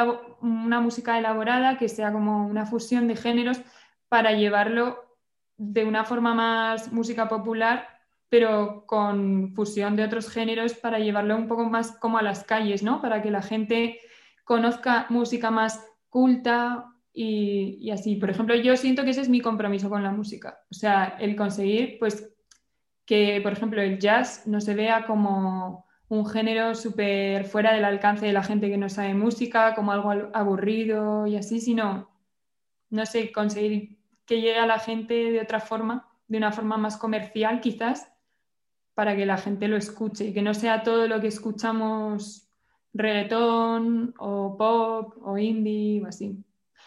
una música elaborada que sea como una fusión de géneros para llevarlo de una forma más música popular, pero con fusión de otros géneros para llevarlo un poco más como a las calles, ¿no? Para que la gente conozca música más culta y, y así. Por ejemplo, yo siento que ese es mi compromiso con la música. O sea, el conseguir, pues, que, por ejemplo, el jazz no se vea como un género súper fuera del alcance de la gente que no sabe música, como algo aburrido y así, sino, no sé, conseguir que llegue a la gente de otra forma, de una forma más comercial quizás, para que la gente lo escuche y que no sea todo lo que escuchamos reggaetón o pop o indie o así.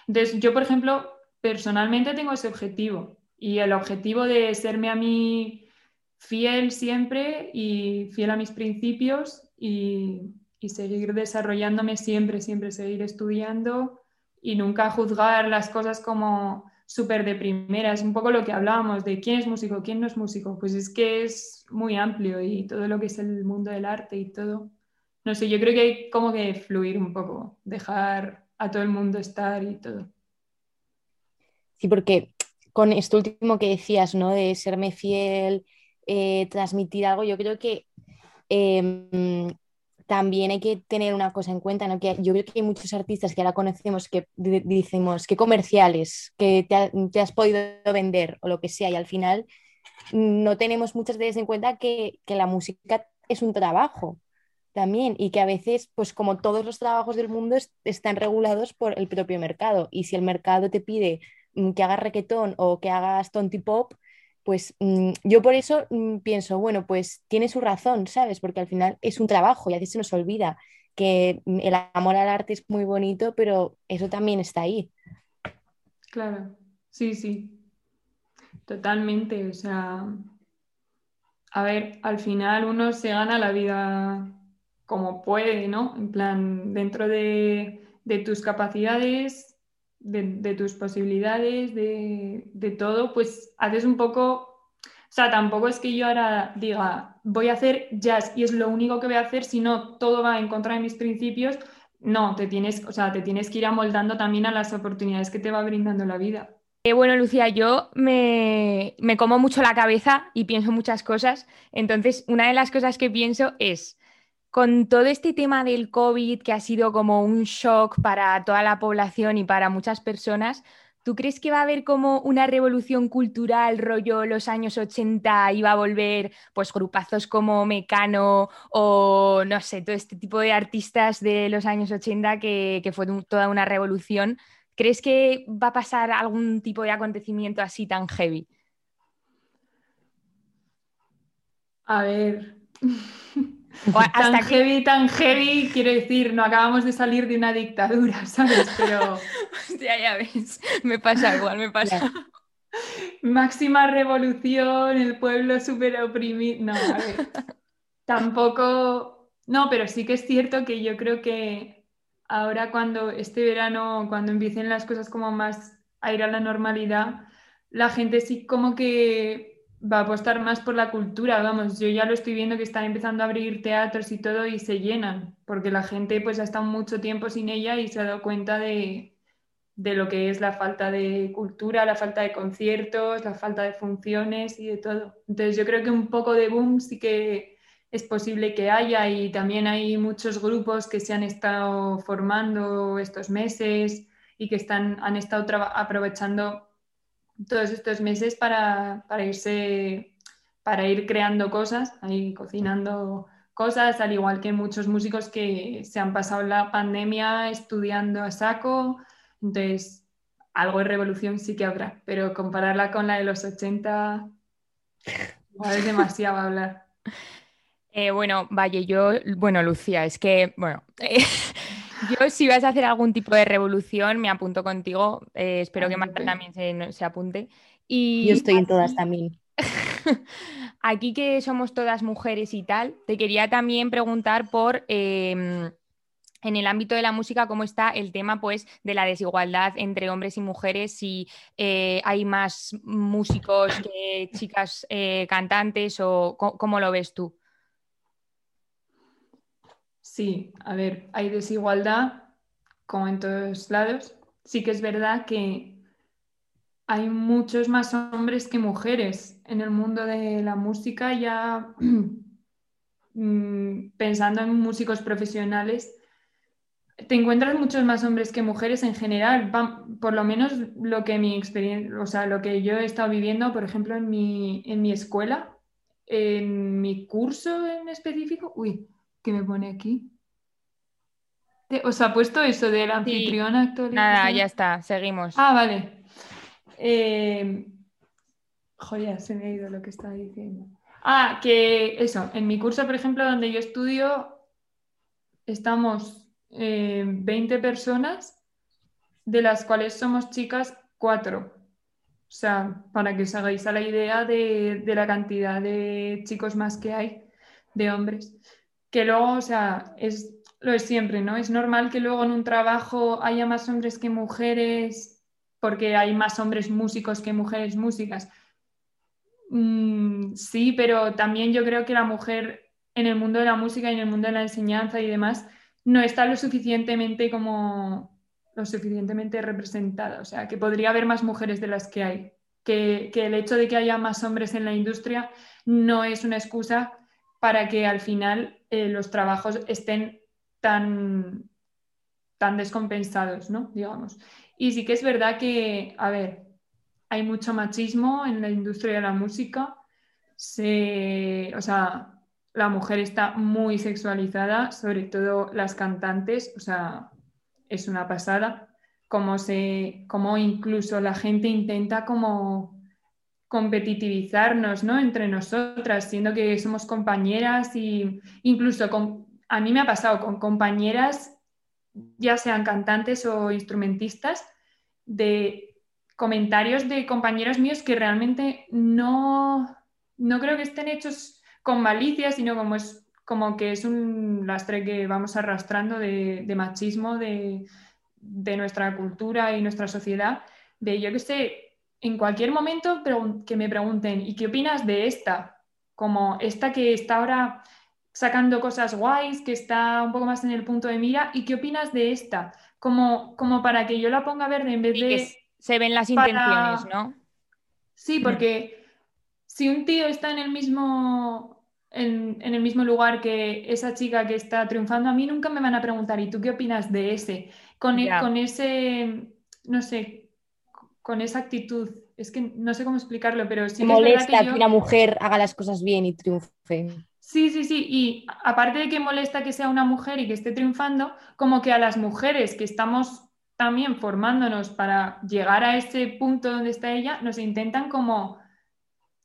Entonces, yo, por ejemplo, personalmente tengo ese objetivo y el objetivo de serme a mí fiel siempre y fiel a mis principios y, seguir desarrollándome siempre, siempre seguir estudiando y nunca juzgar las cosas como súper de primera. Es un poco lo que hablábamos de quién es músico, quién no es músico. Pues es que es muy amplio y todo lo que es el mundo del arte y todo. No sé, yo creo que hay como que fluir un poco, dejar a todo el mundo estar y todo. Sí, porque con esto último que decías, ¿no? De serme fiel eh, transmitir algo, yo creo que em, también hay que tener una cosa en cuenta, ¿no? que yo creo que hay muchos artistas que ahora conocemos que decimos que comerciales, que te, has podido vender o lo que sea, y al final no tenemos muchas veces en cuenta que, la música es un trabajo también y que a veces, pues como todos los trabajos del mundo, están regulados por el propio mercado. Y si el mercado te pide mm, que hagas reggaetón o que hagas tonti pop, pues mm, yo por eso mm, pienso, bueno, pues tiene su razón, ¿sabes? Porque al final es un trabajo y a veces se nos olvida que mm, el amor al arte es muy bonito, pero eso también está ahí. Claro, sí, sí, totalmente. O sea, a ver, al final uno se gana la vida como puede, ¿no? En plan, dentro de, de tus capacidades de, tus posibilidades, de, todo, pues haces un poco o sea, tampoco es que yo ahora diga, voy a hacer jazz y es lo único que voy a hacer, sino todo va en contra de mis principios. No, te tienes, o sea, te tienes que ir amoldando también a las oportunidades que te va brindando la vida. Eh, bueno, Lucía, yo me, me como mucho la cabeza y pienso muchas cosas. Entonces, una de las cosas que pienso es, con todo este tema del COVID, que ha sido como un shock para toda la población y para muchas personas, ¿tú crees que va a haber como una revolución cultural, rollo los años 80 y va a volver pues grupazos como Mecano o no sé, todo este tipo de artistas de los años 80 que, que fue toda una revolución? ¿Crees que va a pasar algún tipo de acontecimiento así tan heavy? A ver. tan heavy, tan heavy, quiero decir, no acabamos de salir de una dictadura, ¿sabes? Pero. Hostia, ya ves, me pasa igual, me pasa. Máxima revolución, el pueblo súper oprimido. No, a ver. Tampoco. No, pero sí que es cierto que yo creo que ahora, cuando este verano, cuando empiecen las cosas como más a ir a la normalidad, la gente sí como que va a apostar más por la cultura, vamos, yo ya lo estoy viendo que están empezando a abrir teatros y todo y se llenan, porque la gente pues ha estado mucho tiempo sin ella y se ha dado cuenta de, de lo que es la falta de cultura, la falta de conciertos, la falta de funciones y de todo. Entonces yo creo que un poco de boom sí que es posible que haya y también hay muchos grupos que se han estado formando estos meses y que están, han estado aprovechando todos estos meses para, irse, para ir creando cosas, ahí cocinando cosas, al igual que muchos músicos que se han pasado la pandemia estudiando a saco. Entonces, algo de revolución sí que habrá, pero compararla con la de los 80, igual es demasiado hablar. Eh, bueno, vaya, yo, bueno, Lucía, es que, bueno, Yo, si vas a hacer algún tipo de revolución, me apunto contigo. Eh, espero que Marta también se, apunte. Y Yo estoy en todas también. aquí que somos todas mujeres y tal, te quería también preguntar por em, en el ámbito de la música cómo está el tema pues de la desigualdad entre hombres y mujeres, si eh, hay más músicos que chicas eh, cantantes o cómo lo ves tú. Sí, a ver, hay desigualdad como en todos lados. Sí que es verdad que hay muchos más hombres que mujeres en el mundo de la música, ya mm, pensando en músicos profesionales, te encuentras muchos más hombres que mujeres en general, por lo menos lo que mi experiencia, o sea, lo que yo he estado viviendo, por ejemplo, en mi, en mi escuela, en mi curso en específico, uy, ¿qué me pone aquí? ¿Os ha puesto eso del anfitrión actual? Nada, ya está, seguimos. Ah, vale. Eh... Joder, se me ha ido lo que estaba diciendo. Ah, que eso, en mi curso, por ejemplo, donde yo estudio, estamos 20 eh, personas, de las cuales somos chicas cuatro. O sea, para que os hagáis a la idea de, la cantidad de chicos más que hay, de hombres. Que luego, o sea, es lo es siempre, ¿no? Es normal que luego en un trabajo haya más hombres que mujeres, porque hay más hombres músicos que mujeres músicas. Mm, sí, pero también yo creo que la mujer en el mundo de la música y en el mundo de la enseñanza y demás no está lo suficientemente como lo suficientemente representada, o sea, que podría haber más mujeres de las que hay, que, el hecho de que haya más hombres en la industria no es una excusa para que al final eh, los trabajos estén tan, tan descompensados, ¿no? Digamos. Y sí que es verdad que, a ver, hay mucho machismo en la industria de la música. Se, o sea, la mujer está muy sexualizada, sobre todo las cantantes, o sea, es una pasada, como, se, como incluso la gente intenta como competitivizarnos ¿no? entre nosotras, siendo que somos compañeras y incluso con, a mí me ha pasado con compañeras, ya sean cantantes o instrumentistas, de comentarios de compañeros míos que realmente no, no creo que estén hechos con malicia, sino como es como que es un lastre que vamos arrastrando de, machismo de, nuestra cultura y nuestra sociedad, de yo que sé, en cualquier momento que me pregunten, ¿y qué opinas de esta? Como esta que está ahora sacando cosas guays, que está un poco más en el punto de mira, ¿y qué opinas de esta? Como, como para que yo la ponga verde en vez de... se ven las intenciones, ¿no? Sí, porque si un tío está en el mismo en, el mismo lugar que esa chica que está triunfando, a mí nunca me van a preguntar, ¿y tú qué opinas de ese? Con, e, con ese, no sé, con esa actitud. Es que no sé cómo explicarlo, pero sí. Me molesta que, una mujer haga las cosas bien y triunfe. Sí, sí, sí. Y aparte de que molesta que sea una mujer y que esté triunfando, como que a las mujeres que estamos también formándonos para llegar a ese punto donde está ella, nos intentan como,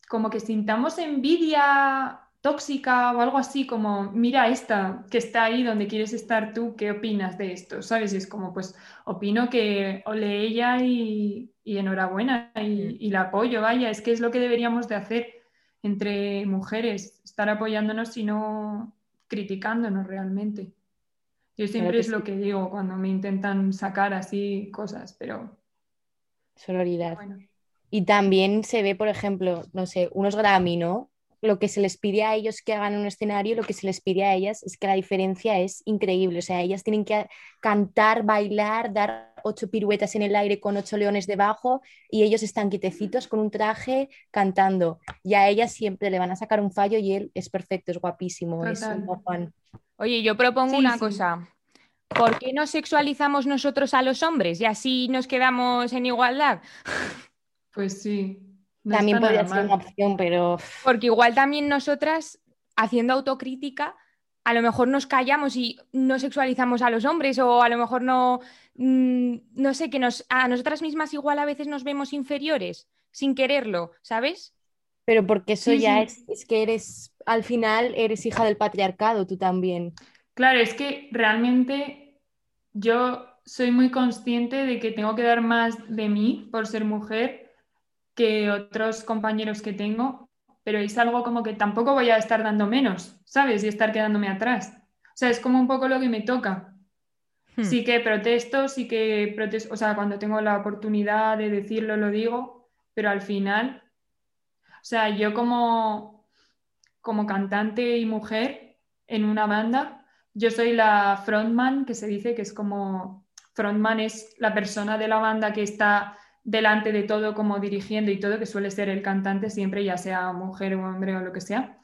como que sintamos envidia tóxica o algo así, como, mira esta que está ahí donde quieres estar tú, ¿qué opinas de esto? ¿Sabes? Y es como, pues, opino que ole ella y, enhorabuena y, y, la apoyo, vaya, es que es lo que deberíamos de hacer entre mujeres, estar apoyándonos y no criticándonos realmente. Yo siempre es lo que digo cuando me intentan sacar así cosas, pero... Sororidad. Y también se ve, por ejemplo, no sé, unos Grammy, ¿no? lo que se les pide a ellos que hagan un escenario, lo que se les pide a ellas es que la diferencia es increíble. O sea, ellas tienen que cantar, bailar, dar ocho piruetas en el aire con ocho leones debajo y ellos están quietecitos con un traje cantando. Y a ellas siempre le van a sacar un fallo y él es perfecto, es guapísimo. Es Juan. Oye, yo propongo una cosa. ¿Por qué no sexualizamos nosotros a los hombres y así nos quedamos en igualdad? Pues sí, también podría ser una opción, pero... Porque igual también nosotras, haciendo autocrítica, a lo mejor nos callamos y no sexualizamos a los hombres o a lo mejor no, mm, no sé, que nos, a nosotras mismas igual a veces nos vemos inferiores sin quererlo, ¿sabes? Pero porque eso ya Es, es que eres, al final eres hija del patriarcado, tú también. Claro, es que realmente yo soy muy consciente de que tengo que dar más de mí por ser mujer que otros compañeros que tengo, pero es algo como que tampoco voy a estar dando menos, ¿sabes? Y estar quedándome atrás. O sea, es como un poco lo que me toca. Hmm. Sí que protesto, sí que protesto, o sea, cuando tengo la oportunidad de decirlo, lo digo, pero al final, o sea, yo como, como cantante y mujer en una banda, yo soy la frontman, que se dice que es como frontman es la persona de la banda que está delante de todo como dirigiendo y todo, que suele ser el cantante siempre, ya sea mujer o hombre o lo que sea.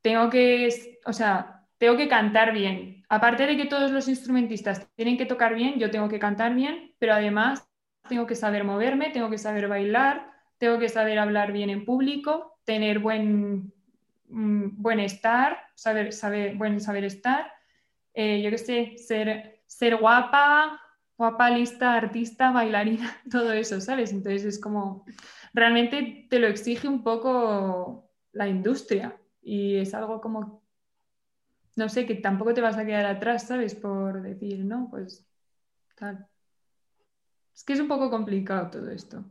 Tengo que, o sea, tengo que cantar bien. Aparte de que todos los instrumentistas tienen que tocar bien, yo tengo que cantar bien, pero además tengo que saber moverme, tengo que saber bailar, tengo que saber hablar bien en público, tener buen, mm, buen estar, saber, saber, buen saber estar, eh, yo qué sé, ser, ser guapa, guapa, lista, artista, bailarina, todo eso, ¿sabes? Entonces es como, realmente te lo exige un poco la industria y es algo como, no sé, que tampoco te vas a quedar atrás, ¿sabes? Por decir, no, pues tal. Es que es un poco complicado todo esto.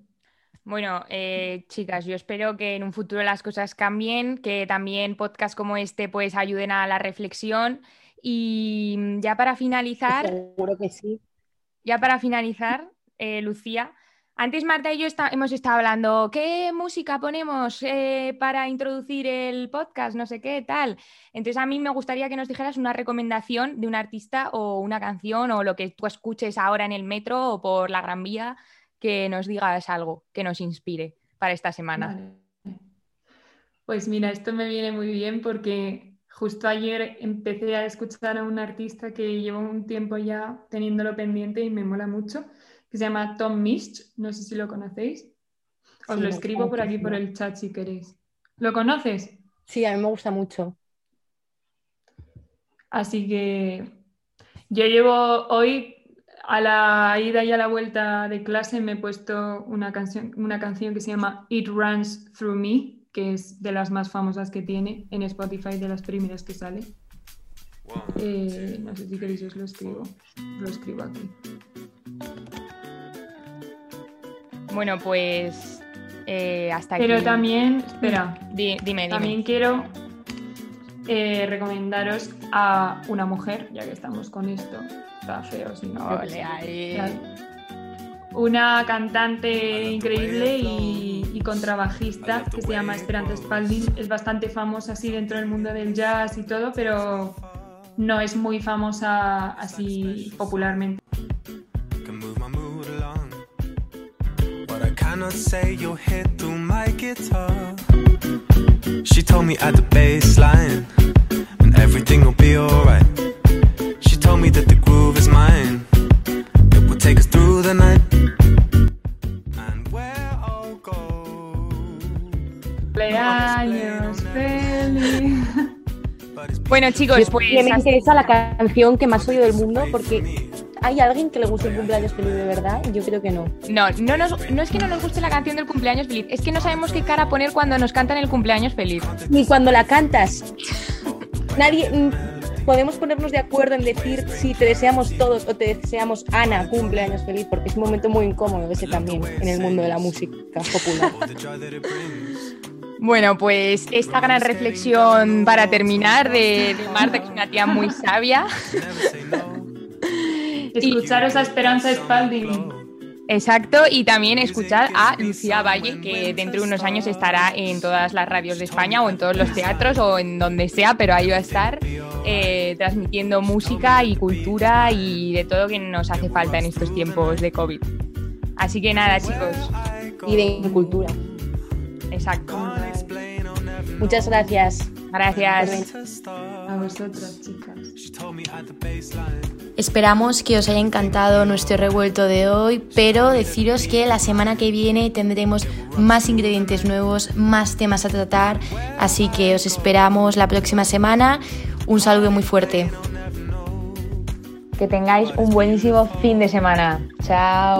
Bueno, eh, chicas, yo espero que en un futuro las cosas cambien, que también podcasts como este pues ayuden a la reflexión. Y ya para finalizar. Seguro que sí. Ya para finalizar, eh, Lucía, antes Marta y yo hemos estado hablando, ¿qué música ponemos eh, para introducir el podcast? No sé qué, tal. Entonces a mí me gustaría que nos dijeras una recomendación de un artista o una canción o lo que tú escuches ahora en el metro o por la Gran Vía, que nos digas algo que nos inspire para esta semana. Pues mira, esto me viene muy bien porque Justo ayer empecé a escuchar a un artista que llevo un tiempo ya teniéndolo pendiente y me mola mucho, que se llama Tom Mist, no sé si lo conocéis. Os lo escribo por aquí por el chat si queréis. ¿Lo conoces? Sí, a mí me gusta mucho. Así que yo llevo hoy a la ida y a la vuelta de clase me he puesto una canción, una canción que se llama It Runs Through Me que es de las más famosas que tiene en Spotify, de las primeras que sale. Eh, no sé si queréis os lo escribo. Lo escribo aquí. Bueno, pues eh, hasta aquí. Pero también, espera, dime, dime. También quiero eh, recomendaros a una mujer, ya que estamos con esto. Está feo, si no. Una cantante increíble y y contrabajista que se llama Esperanza Spalding. Es bastante famosa así dentro del mundo del jazz y todo, pero no es muy famosa así popularmente. She told me at the baseline, and everything will be alright. She told me that the groove is mine, it will take us through the night. Cumpleaños feliz. Bueno, chicos, pues. Me interesa la canción que más oído del mundo porque ¿Hay alguien que le guste el cumpleaños feliz de verdad? Yo creo que no. No, no, no es que no nos guste la canción del cumpleaños feliz, es que no sabemos qué cara poner cuando nos cantan el cumpleaños feliz. Ni cuando la cantas. Nadie. Mm, podemos ponernos de acuerdo en decir si te deseamos todos o te deseamos Ana cumpleaños feliz, porque es un momento muy incómodo ese también en el mundo de la música popular. Bueno, pues esta gran reflexión para terminar de, Marta, que es una tía muy sabia. Escucharos a Esperanza Spalding. Exacto, y también escuchar a Lucía Valle, que dentro de unos años estará en todas las radios de España o en todos los teatros o en donde sea, pero ahí va a estar eh, transmitiendo música y cultura y de todo que nos hace falta en estos tiempos de COVID. Así que nada, chicos. Y de cultura. Exacto. Muchas gracias. Gracias. A vosotras, chicas. Esperamos que os haya encantado nuestro revuelto de hoy, pero deciros que la semana que viene tendremos más ingredientes nuevos, más temas a tratar, así que os esperamos la próxima semana. Un saludo muy fuerte. Que tengáis un buenísimo fin de semana. Chao.